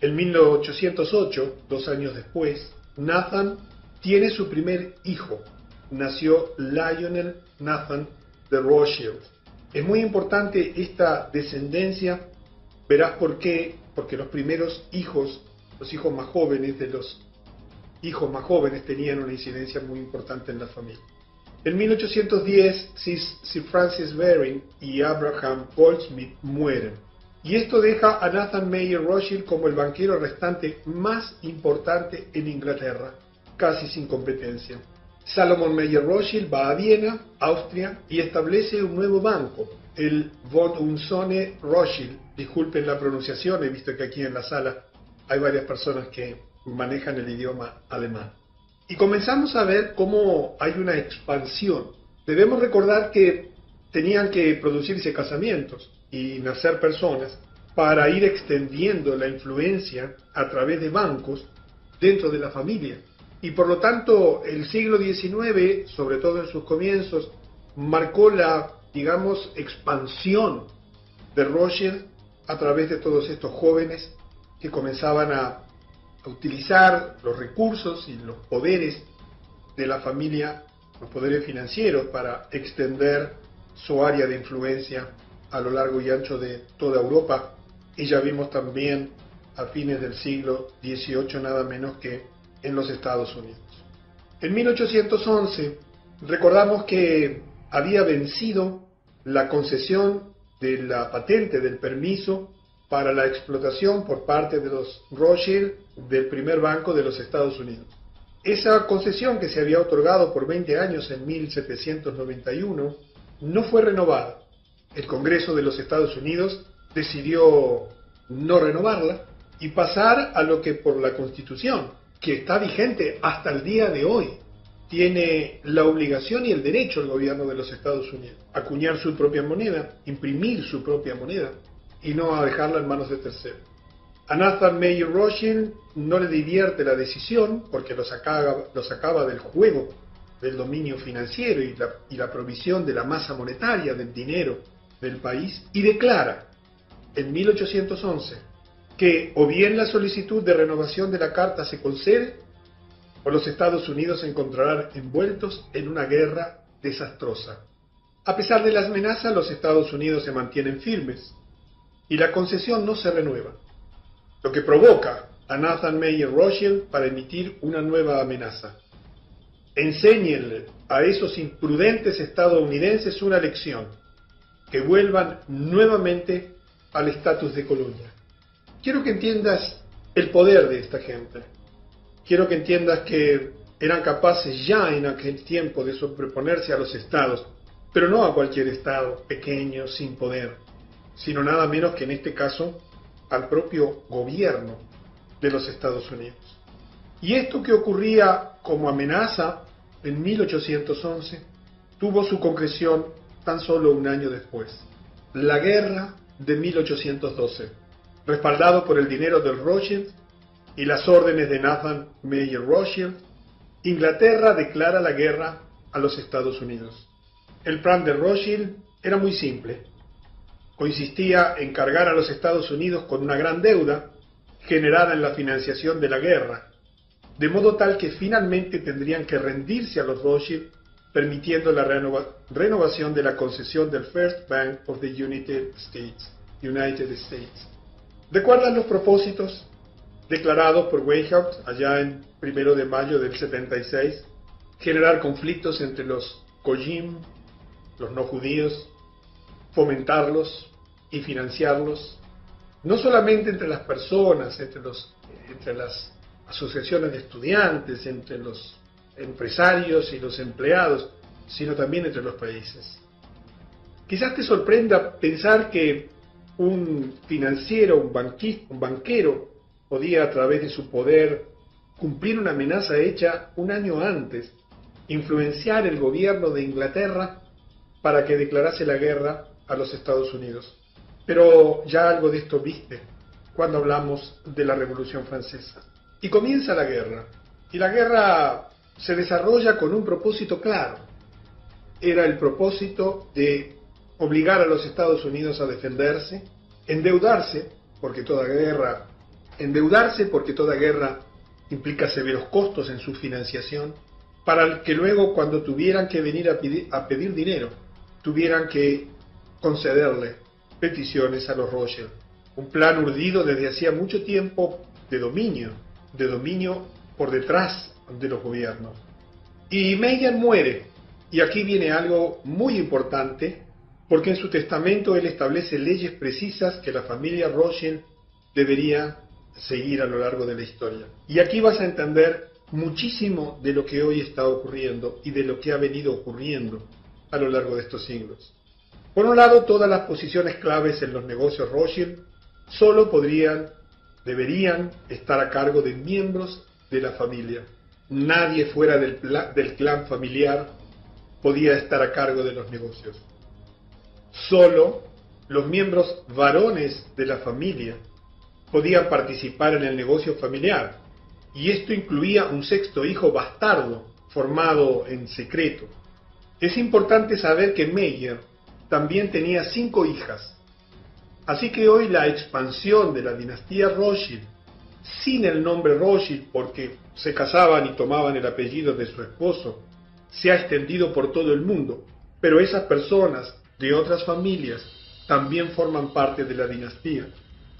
En 1808, dos años después, Nathan tiene su primer hijo. Nació Lionel Nathan de Rothschild. Es muy importante esta descendencia. Verás por qué. Porque los primeros hijos, los hijos más jóvenes de los hijos más jóvenes tenían una incidencia muy importante en la familia. En 1810, Sir Francis Baring y Abraham Goldsmith mueren. Y esto deja a Nathan Mayer Rothschild como el banquero restante más importante en Inglaterra, casi sin competencia. Salomon Mayer Rothschild va a Viena, Austria, y establece un nuevo banco, el von Unsone Rothschild. Disculpen la pronunciación, he visto que aquí en la sala hay varias personas que manejan el idioma alemán. Y comenzamos a ver cómo hay una expansión. Debemos recordar que tenían que producirse casamientos y nacer personas para ir extendiendo la influencia a través de bancos dentro de la familia. Y por lo tanto el siglo XIX, sobre todo en sus comienzos, marcó la, digamos, expansión de Rothschild a través de todos estos jóvenes que comenzaban a utilizar los recursos y los poderes de la familia, los poderes financieros, para extender su área de influencia a lo largo y ancho de toda Europa. Y ya vimos también a fines del siglo XVIII nada menos que en los Estados Unidos. En 1811 recordamos que había vencido la concesión de la patente del permiso para la explotación por parte de los Rothschild del primer banco de los Estados Unidos. Esa concesión que se había otorgado por 20 años en 1791 no fue renovada. El Congreso de los Estados Unidos decidió no renovarla y pasar a lo que por la Constitución, que está vigente hasta el día de hoy, tiene la obligación y el derecho el gobierno de los Estados Unidos acuñar su propia moneda, imprimir su propia moneda y no a dejarla en manos de terceros. A Nathan Mayer no le divierte la decisión porque lo sacaba, lo sacaba del juego del dominio financiero y la, y provisión de la masa monetaria, del dinero del país, y declara en 1811 que o bien la solicitud de renovación de la carta se concede, o los Estados Unidos se encontrarán envueltos en una guerra desastrosa. A pesar de las amenazas, los Estados Unidos se mantienen firmes y la concesión no se renueva, lo que provoca a Nathan Mayer Rothschild para emitir una nueva amenaza. Enséñenle a esos imprudentes estadounidenses una lección, que vuelvan nuevamente al estatus de colonia. Quiero que entiendas el poder de esta gente. Quiero que entiendas que eran capaces ya en aquel tiempo de sobreponerse a los estados, pero no a cualquier estado pequeño, sin poder sino nada menos que en este caso al propio gobierno de los Estados Unidos. Y esto que ocurría como amenaza en 1811 tuvo su concreción tan solo un año después. La guerra de 1812, respaldado por el dinero del Rothschild y las órdenes de Nathan Mayer Rothschild, Inglaterra declara la guerra a los Estados Unidos. El plan de Rothschild era muy simple, consistía en cargar a los Estados Unidos con una gran deuda generada en la financiación de la guerra, de modo tal que finalmente tendrían que rendirse a los Rothschild, permitiendo la renovación de la concesión del First Bank of the United States. United States. ¿Recuerdan los propósitos declarados por Weishaupt allá en primero de mayo del 76? Generar conflictos entre los Kojim, los no judíos, fomentarlos y financiarlos, no solamente entre las personas, entre, los, entre las asociaciones de estudiantes, entre los empresarios y los empleados, sino también entre los países. Quizás te sorprenda pensar que un financiero, un, un banquero, podía a través de su poder cumplir una amenaza hecha un año antes, influenciar el gobierno de Inglaterra para que declarase la guerra a los Estados Unidos. Pero ya algo de esto viste cuando hablamos de la Revolución Francesa. Y comienza la guerra. Y la guerra se desarrolla con un propósito claro. Era el propósito de obligar a los Estados Unidos a defenderse, endeudarse, porque toda guerra endeudarse porque toda guerra implica severos costos en su financiación, para que luego cuando tuvieran que venir a pedir, dinero, tuvieran que concederle peticiones a los Rothschild. Un plan urdido desde hacía mucho tiempo de dominio, de dominio por detrás de los gobiernos. Y Meyer muere, y aquí viene algo muy importante, porque en su testamento él establece leyes precisas que la familia Rothschild debería seguir a lo largo de la historia. Y aquí vas a entender muchísimo de lo que hoy está ocurriendo y de lo que ha venido ocurriendo a lo largo de estos siglos. Por un lado, todas las posiciones claves en los negocios Rothschild solo podrían, deberían estar a cargo de miembros de la familia. Nadie fuera del, clan familiar podía estar a cargo de los negocios. Solo los miembros varones de la familia podían participar en el negocio familiar, y esto incluía un sexto hijo bastardo formado en secreto. Es importante saber que Meyer también tenía cinco hijas, así que hoy la expansión de la dinastía Rothschild, sin el nombre Rothschild porque se casaban y tomaban el apellido de su esposo, se ha extendido por todo el mundo, pero esas personas de otras familias también forman parte de la dinastía.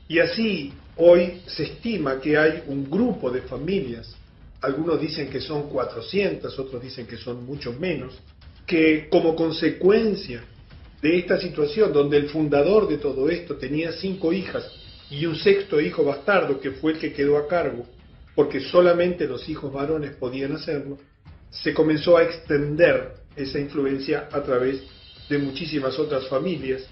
Y así, hoy se estima que hay un grupo de familias, algunos dicen que son 400, otros dicen que son mucho menos, que como consecuencia de esta situación, donde el fundador de todo esto tenía cinco hijas y un sexto hijo bastardo que fue el que quedó a cargo, porque solamente los hijos varones podían hacerlo, se comenzó a extender esa influencia a través de muchísimas otras familias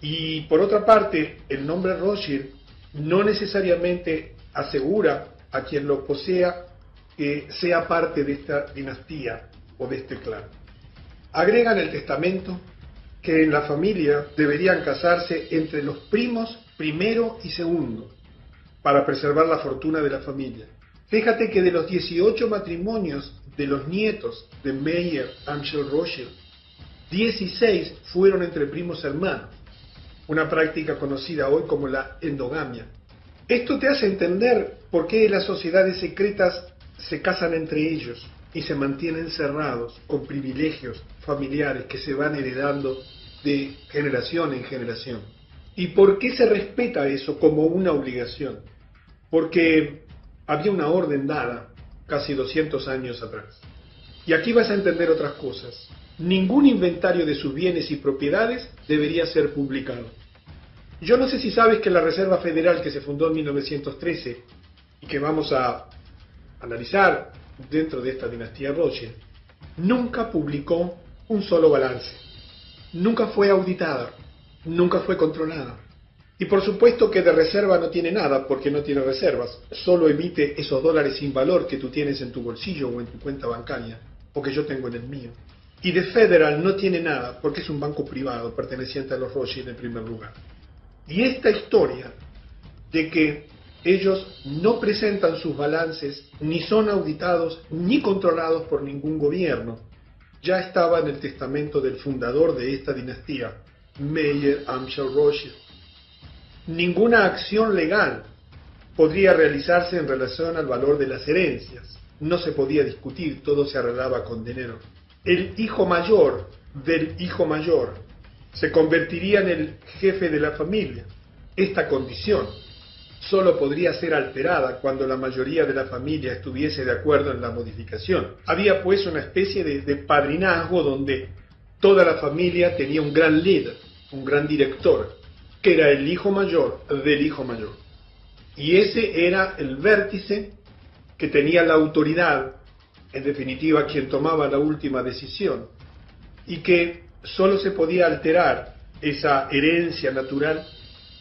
y por otra parte, el nombre Rothschild no necesariamente asegura a quien lo posea que sea parte de esta dinastía o de este clan. Agrega en el testamento que en la familia deberían casarse entre los primos primero y segundo para preservar la fortuna de la familia. Fíjate que de los 18 matrimonios de los nietos de Meyer Amschel Rothschild, 16 fueron entre primos hermanos una práctica conocida hoy como la endogamia. Esto te hace entender por qué las sociedades secretas se casan entre ellos y se mantienen cerrados con privilegios familiares que se van heredando de generación en generación. ¿Y por qué se respeta eso como una obligación? Porque había una orden dada casi 200 años atrás. Y aquí vas a entender otras cosas. Ningún inventario de sus bienes y propiedades debería ser publicado. Yo no sé si sabes que la Reserva Federal que se fundó en 1913 y que vamos a analizar dentro de esta dinastía Rothschild, nunca publicó un solo balance, nunca fue auditada, nunca fue controlada. Y por supuesto que de reserva no tiene nada porque no tiene reservas, solo emite esos dólares sin valor que tú tienes en tu bolsillo o en tu cuenta bancaria, o que yo tengo en el mío. Y de Federal no tiene nada porque es un banco privado perteneciente a los Rothschild en primer lugar. Y esta historia de que ellos no presentan sus balances, ni son auditados, ni controlados por ningún gobierno, ya estaba en el testamento del fundador de esta dinastía, Meyer Amschel Rothschild. Ninguna acción legal podría realizarse en relación al valor de las herencias. No se podía discutir, todo se arreglaba con dinero. El hijo mayor del hijo mayor se convertiría en el jefe de la familia. Esta condición solo podría ser alterada cuando la mayoría de la familia estuviese de acuerdo en la modificación. Había pues una especie de, padrinazgo donde toda la familia tenía un gran líder, un gran director, que era el hijo mayor del hijo mayor. Y ese era el vértice que tenía la autoridad, en definitiva quien tomaba la última decisión, y que solo se podía alterar esa herencia natural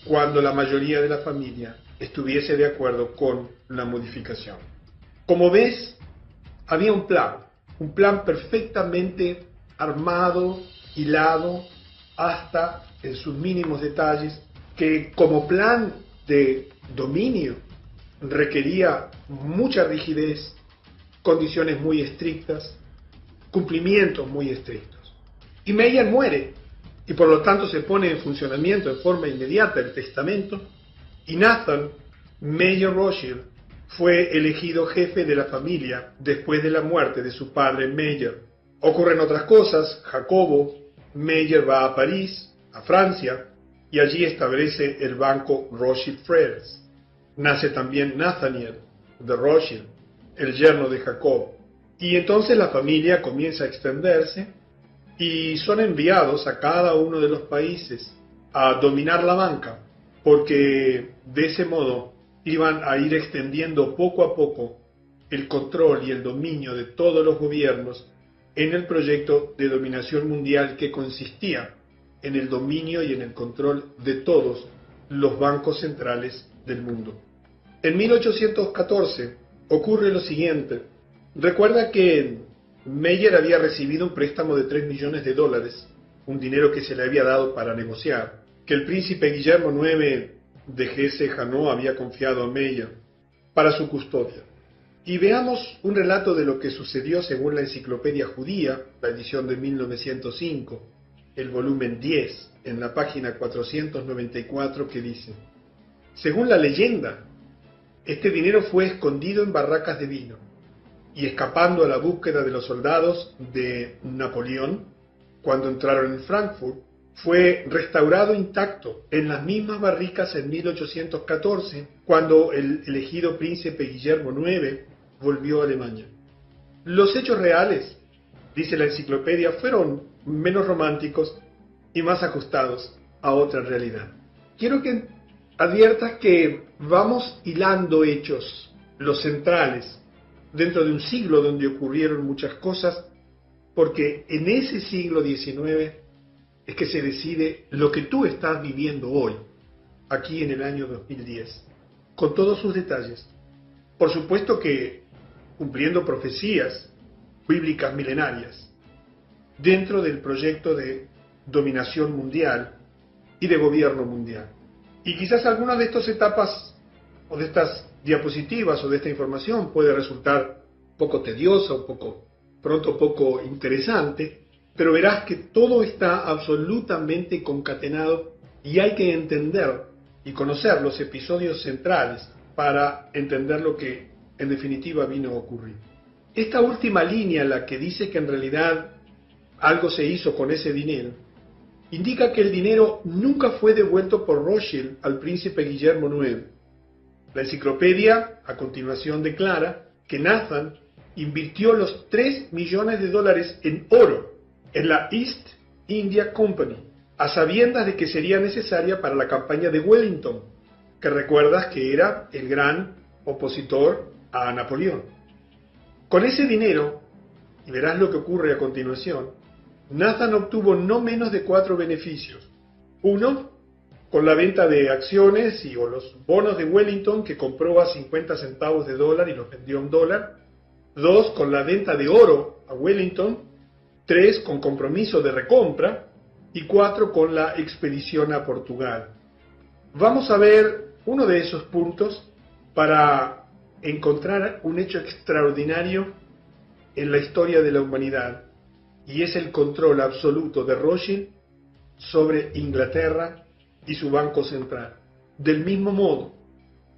cuando la mayoría de la familia estuviese de acuerdo con la modificación. Como ves, había un plan, un plan perfectamente armado, hilado, hasta en sus mínimos detalles, que como plan de dominio requería mucha rigidez, condiciones muy estrictas, cumplimientos muy estrictos. Y Meyer muere y por lo tanto se pone en funcionamiento en forma inmediata el testamento y Nathan Meyer Rothschild fue elegido jefe de la familia después de la muerte de su padre Meyer. Ocurren otras cosas, Jacobo Meyer va a París, a Francia, y allí establece el banco Rothschild Frères. Nace también Nathaniel de Rothschild, el yerno de Jacob. Y entonces la familia comienza a extenderse y son enviados a cada uno de los países a dominar la banca, porque de ese modo iban a ir extendiendo poco a poco el control y el dominio de todos los gobiernos en el proyecto de dominación mundial que consistía en el dominio y en el control de todos los bancos centrales del mundo. En 1814 ocurre lo siguiente. Recuerda que Meyer había recibido un préstamo de 3 millones de dólares, un dinero que se le había dado para negociar, que el príncipe Guillermo IX de Hesse-Hanau había confiado a Meyer para su custodia. Y veamos un relato de lo que sucedió según la Enciclopedia Judía, la edición de 1905, el volumen 10, en la página 494, que dice, según la leyenda, este dinero fue escondido en barracas de vino, y escapando a la búsqueda de los soldados de Napoleón, cuando entraron en Frankfurt, fue restaurado intacto en las mismas barricas en 1814, cuando el elegido príncipe Guillermo IX volvió a Alemania. Los hechos reales, dice la enciclopedia, fueron menos románticos y más ajustados a otra realidad. Quiero que adviertas que vamos hilando hechos, los centrales, dentro de un siglo donde ocurrieron muchas cosas, porque en ese siglo XIX es que se decide lo que tú estás viviendo hoy, aquí en el año 2010, con todos sus detalles. Por supuesto que cumpliendo profecías bíblicas milenarias, dentro del proyecto de dominación mundial y de gobierno mundial. Y quizás alguna de estas etapas o de estas diapositivas o de esta información puede resultar poco tediosa, un poco pronto poco interesante, pero verás que todo está absolutamente concatenado y hay que entender y conocer los episodios centrales para entender lo que en definitiva vino a ocurrir. Esta última línea, la que dice que en realidad algo se hizo con ese dinero, indica que el dinero nunca fue devuelto por Rothschild al príncipe Guillermo IX. La enciclopedia a continuación declara que Nathan invirtió los 3 millones de dólares en oro en la East India Company, a sabiendas de que sería necesaria para la campaña de Wellington, que recuerdas que era el gran opositor a Napoleón. Con ese dinero, y verás lo que ocurre a continuación, Nathan obtuvo no menos de cuatro beneficios. Uno, con la venta de acciones y o los bonos de Wellington que compró a 50 centavos de dólar y los vendió a un dólar. Dos, con la venta de oro a Wellington tres con compromiso de recompra y cuatro con la expedición a Portugal. Vamos a ver uno de esos puntos para encontrar un hecho extraordinario en la historia de la humanidad y es el control absoluto de Rothschild sobre Inglaterra y su Banco Central. Del mismo modo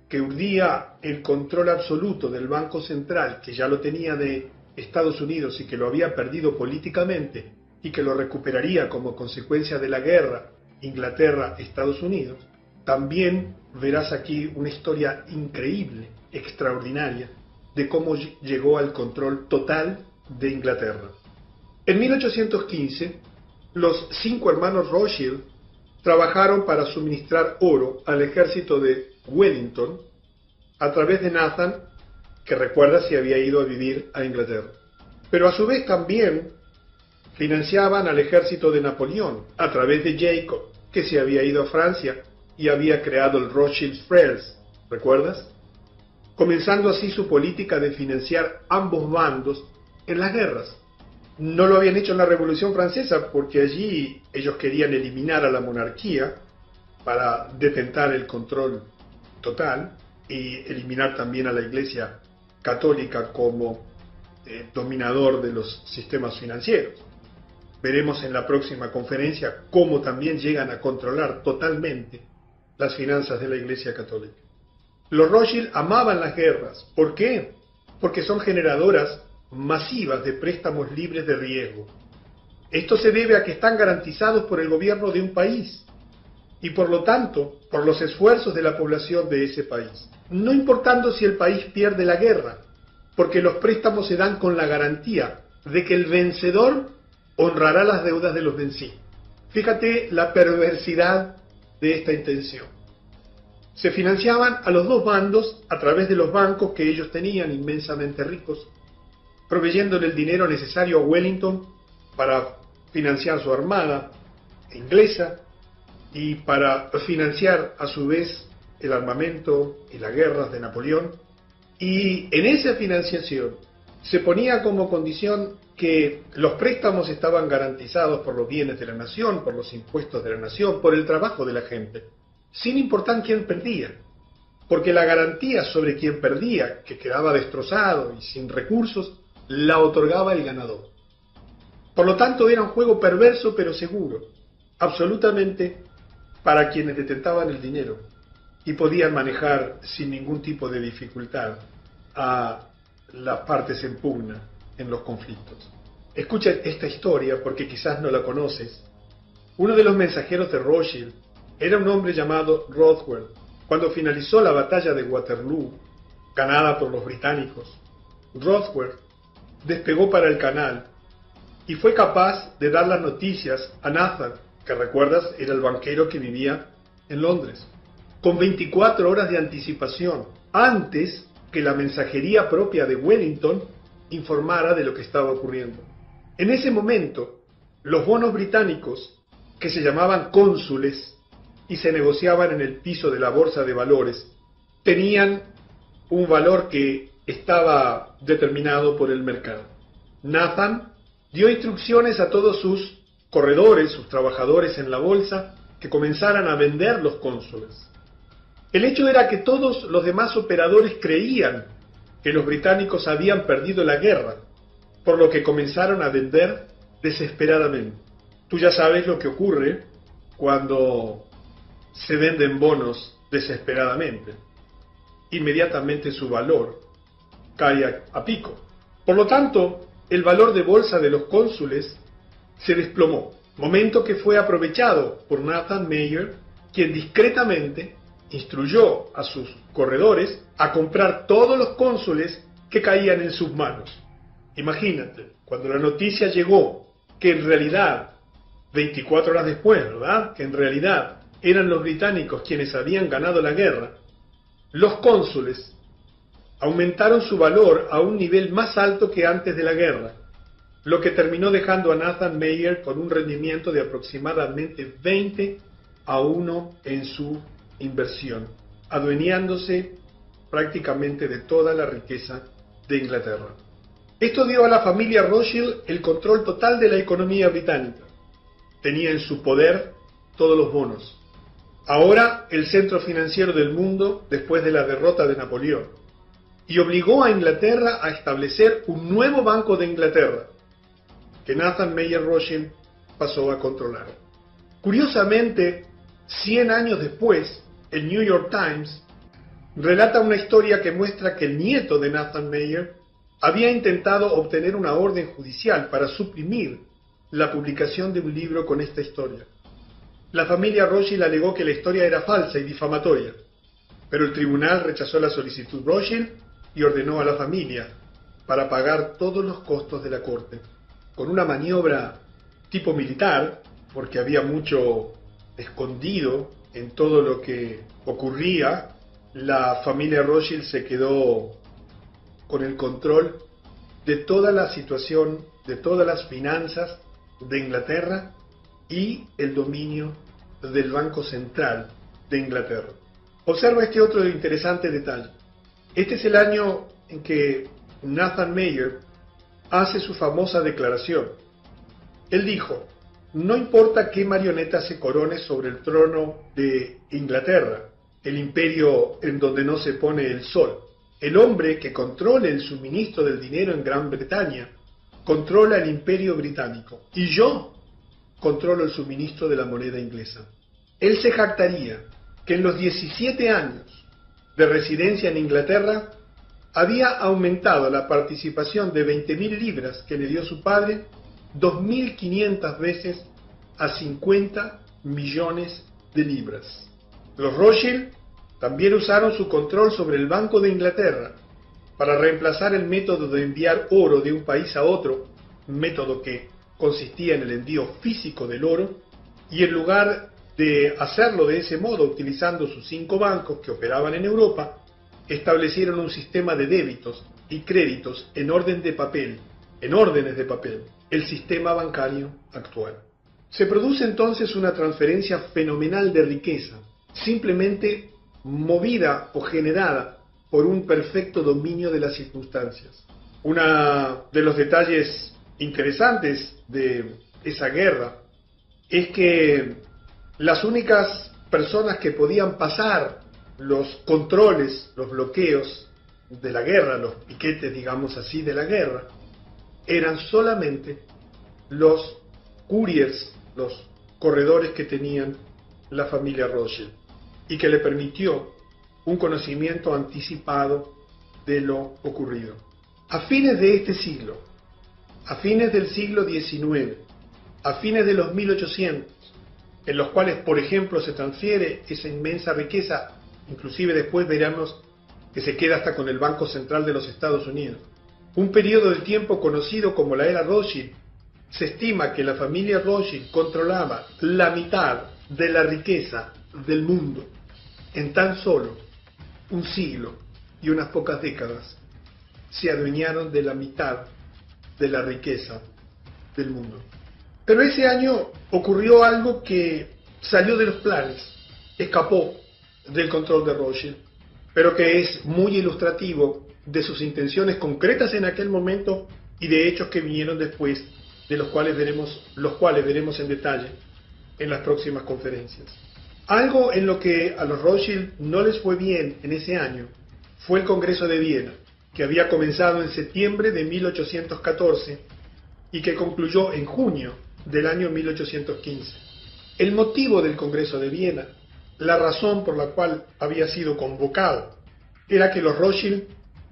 que urdía el control absoluto del Banco Central, que ya lo tenía de Estados Unidos y que lo había perdido políticamente y que lo recuperaría como consecuencia de la guerra Inglaterra-Estados Unidos, también verás aquí una historia increíble, extraordinaria, de cómo llegó al control total de Inglaterra. En 1815, los cinco hermanos Rothschild trabajaron para suministrar oro al ejército de Wellington a través de Nathan que recuerda si había ido a vivir a Inglaterra. Pero a su vez también financiaban al ejército de Napoleón a través de Jacob, que se había ido a Francia y había creado el Rothschild Frères, ¿recuerdas? Comenzando así su política de financiar ambos bandos en las guerras. No lo habían hecho en la Revolución Francesa porque allí ellos querían eliminar a la monarquía para detentar el control total y eliminar también a la Iglesia católica como eh, dominador de los sistemas financieros. Veremos en la próxima conferencia cómo también llegan a controlar totalmente las finanzas de la Iglesia Católica. Los Rothschild amaban las guerras. ¿Por qué? Porque son generadoras masivas de préstamos libres de riesgo. Esto se debe a que están garantizados por el gobierno de un país y por lo tanto por los esfuerzos de la población de ese país, no importando si el país pierde la guerra, porque los préstamos se dan con la garantía de que el vencedor honrará las deudas de los vencidos. Fíjate la perversidad de esta intención. Se financiaban a los dos bandos a través de los bancos que ellos tenían inmensamente ricos, proveyéndole el dinero necesario a Wellington para financiar su armada inglesa y para financiar a su vez el armamento y las guerras de Napoleón. Y en esa financiación se ponía como condición que los préstamos estaban garantizados por los bienes de la nación, por los impuestos de la nación, por el trabajo de la gente, sin importar quién perdía, porque la garantía sobre quien perdía, que quedaba destrozado y sin recursos, la otorgaba el ganador. Por lo tanto, era un juego perverso pero seguro, absolutamente para quienes detentaban el dinero y podían manejar sin ningún tipo de dificultad a las partes en pugna en los conflictos. Escucha esta historia porque quizás no la conoces. Uno de los mensajeros de Rothschild era un hombre llamado Rothwell. Cuando finalizó la batalla de Waterloo, ganada por los británicos, Rothwell despegó para el canal y fue capaz de dar las noticias a Nathan, que recuerdas era el banquero que vivía en Londres, con 24 horas de anticipación, antes que la mensajería propia de Wellington informara de lo que estaba ocurriendo. En ese momento, los bonos británicos, que se llamaban cónsules y se negociaban en el piso de la bolsa de valores, tenían un valor que estaba determinado por el mercado. Nathan dio instrucciones a todos sus corredores, sus trabajadores en la bolsa, que comenzaran a vender los cónsules. El hecho era que todos los demás operadores creían que los británicos habían perdido la guerra, por lo que comenzaron a vender desesperadamente. Tú ya sabes lo que ocurre cuando se venden bonos desesperadamente. Inmediatamente su valor cae a, pico. Por lo tanto, el valor de bolsa de los cónsules se desplomó, momento que fue aprovechado por Nathan Mayer, quien discretamente instruyó a sus corredores a comprar todos los cónsules que caían en sus manos. Imagínate, cuando la noticia llegó que en realidad, 24 horas después, ¿verdad? Que en realidad eran los británicos quienes habían ganado la guerra, los cónsules aumentaron su valor a un nivel más alto que antes de la guerra, lo que terminó dejando a Nathan Mayer con un rendimiento de aproximadamente 20 a 1 en su inversión, adueñándose prácticamente de toda la riqueza de Inglaterra. Esto dio a la familia Rothschild el control total de la economía británica. Tenía en su poder todos los bonos. Ahora el centro financiero del mundo después de la derrota de Napoleón y obligó a Inglaterra a establecer un nuevo Banco de Inglaterra, que Nathan Mayer Rothschild pasó a controlar. Curiosamente, 100 años después, el New York Times relata una historia que muestra que el nieto de Nathan Mayer había intentado obtener una orden judicial para suprimir la publicación de un libro con esta historia. La familia Rothschild alegó que la historia era falsa y difamatoria, pero el tribunal rechazó la solicitud Rothschild y ordenó a la familia para pagar todos los costos de la corte. Con una maniobra tipo militar, porque había mucho escondido en todo lo que ocurría, la familia Rothschild se quedó con el control de toda la situación, de todas las finanzas de Inglaterra y el dominio del Banco Central de Inglaterra. Observa este otro interesante detalle. Este es el año en que Nathan Mayer hace su famosa declaración. Él dijo, no importa qué marioneta se corone sobre el trono de Inglaterra, el imperio en donde no se pone el sol, el hombre que controle el suministro del dinero en Gran Bretaña controla el imperio británico y yo controlo el suministro de la moneda inglesa. Él se jactaría que en los 17 años de residencia en Inglaterra, había aumentado la participación de 20.000 libras que le dio su padre 2.500 veces a 50 millones de libras. Los Rothschild también usaron su control sobre el Banco de Inglaterra para reemplazar el método de enviar oro de un país a otro, método que consistía en el envío físico del oro, y en lugar de hacerlo de ese modo utilizando sus cinco bancos que operaban en Europa, establecieron un sistema de débitos y créditos en orden de papel, en órdenes de papel, el sistema bancario actual. Se produce entonces una transferencia fenomenal de riqueza, simplemente movida o generada por un perfecto dominio de las circunstancias. Uno de los detalles interesantes de esa guerra es que las únicas personas que podían pasar los controles, los bloqueos de la guerra, los piquetes, digamos así, de la guerra, eran solamente los couriers, los corredores que tenían la familia Rothschild y que le permitió un conocimiento anticipado de lo ocurrido. A fines de este siglo, a fines del siglo XIX, a fines de los 1800, en los cuales, por ejemplo, se transfiere esa inmensa riqueza, inclusive después veremos que se queda hasta con el Banco Central de los Estados Unidos. Un periodo de tiempo conocido como la era Rothschild, se estima que la familia Rothschild controlaba la mitad de la riqueza del mundo en tan solo un siglo y unas pocas décadas. Se adueñaron de la mitad de la riqueza del mundo. Pero ese año ocurrió algo que salió de los planes, escapó del control de Rothschild, pero que es muy ilustrativo de sus intenciones concretas en aquel momento y de hechos que vinieron después, de los cuales veremos, los cuales veremos en detalle en las próximas conferencias. Algo en lo que a los Rothschild no les fue bien en ese año fue el Congreso de Viena, que había comenzado en septiembre de 1814 y que concluyó en junio del año 1815. El motivo del Congreso de Viena, la razón por la cual había sido convocado, era que los Rothschild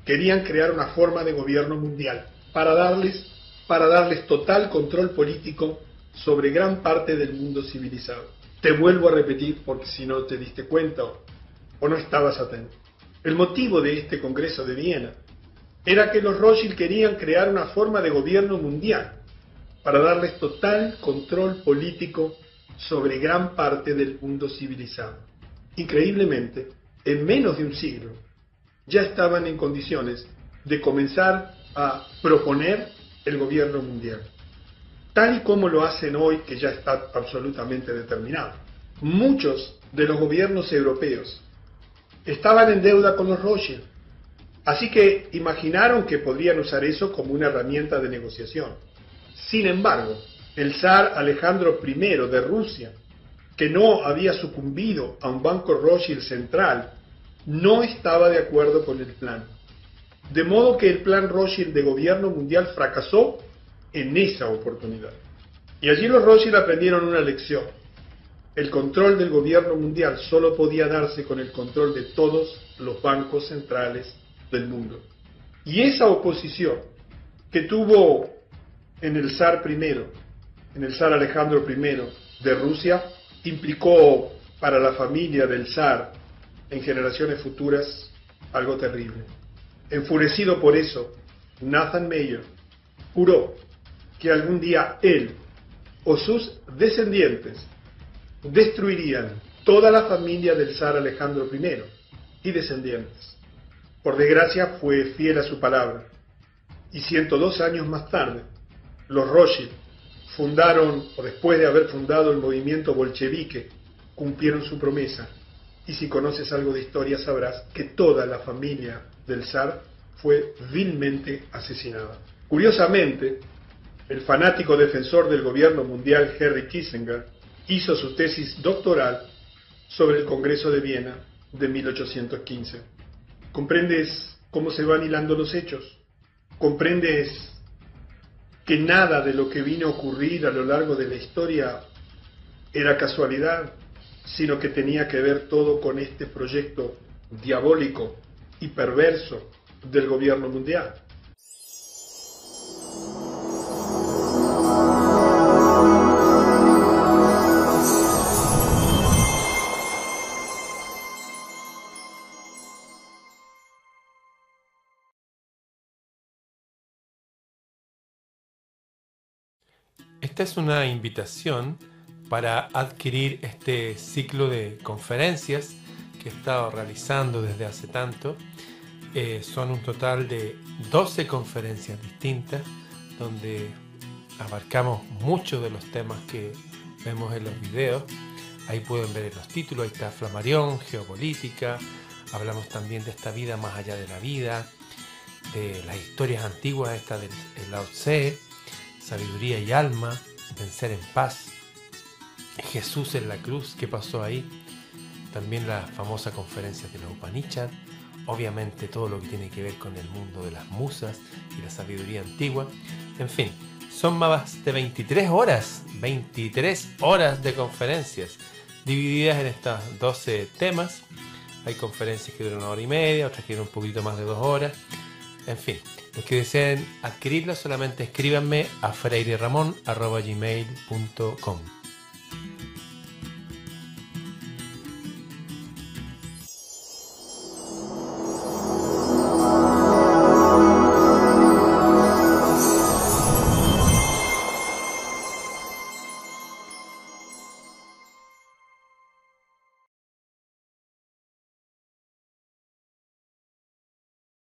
querían crear una forma de gobierno mundial para darles, para darles total control político sobre gran parte del mundo civilizado. Te vuelvo a repetir porque si no te diste cuenta o no estabas atento. El motivo de este Congreso de Viena era que los Rothschild querían crear una forma de gobierno mundial para darles total control político sobre gran parte del mundo civilizado. Increíblemente, en menos de un siglo, ya estaban en condiciones de comenzar a proponer el gobierno mundial, tal y como lo hacen hoy, que ya está absolutamente determinado. Muchos de los gobiernos europeos estaban en deuda con los Rothschild, así que imaginaron que podrían usar eso como una herramienta de negociación. Sin embargo, el zar Alejandro I de Rusia, que no había sucumbido a un banco Rothschild central, no estaba de acuerdo con el plan. De modo que el plan Rothschild de gobierno mundial fracasó en esa oportunidad. Y allí los Rothschild aprendieron una lección. El control del gobierno mundial solo podía darse con el control de todos los bancos centrales del mundo. Y esa oposición que tuvo en el zar primero, en el zar Alejandro I de Rusia, implicó para la familia del zar en generaciones futuras algo terrible. Enfurecido por eso, Nathan Mayer juró que algún día él o sus descendientes destruirían toda la familia del zar Alejandro I y descendientes. Por desgracia fue fiel a su palabra y 102 años más tarde los Rothschild fundaron, o después de haber fundado el movimiento bolchevique, cumplieron su promesa. Y si conoces algo de historia sabrás que toda la familia del zar fue vilmente asesinada. Curiosamente, el fanático defensor del gobierno mundial Henry Kissinger hizo su tesis doctoral sobre el Congreso de Viena de 1815. ¿Comprendes cómo se van hilando los hechos? ¿Comprendes que nada de lo que vino a ocurrir a lo largo de la historia era casualidad, sino que tenía que ver todo con este proyecto diabólico y perverso del gobierno mundial. Esta es una invitación para adquirir este ciclo de conferencias que he estado realizando desde hace tanto. Eh, son un total de 12 conferencias distintas donde abarcamos muchos de los temas que vemos en los videos. Ahí pueden ver los títulos, ahí está Flamarión, Geopolítica, hablamos también de esta vida más allá de la vida, de las historias antiguas, esta del Lao Tse, sabiduría y alma, vencer en paz, Jesús en la cruz, ¿qué pasó ahí? También la famosa conferencia de la Upanishad, obviamente todo lo que tiene que ver con el mundo de las musas y la sabiduría antigua, en fin, son más de 23 horas, 23 horas de conferencias, divididas en estas 12 temas. Hay conferencias que duran una hora y media, otras que duran un poquito más de dos horas. En fin, los que deseen adquirirlo solamente escríbanme a freireramon.gmail.com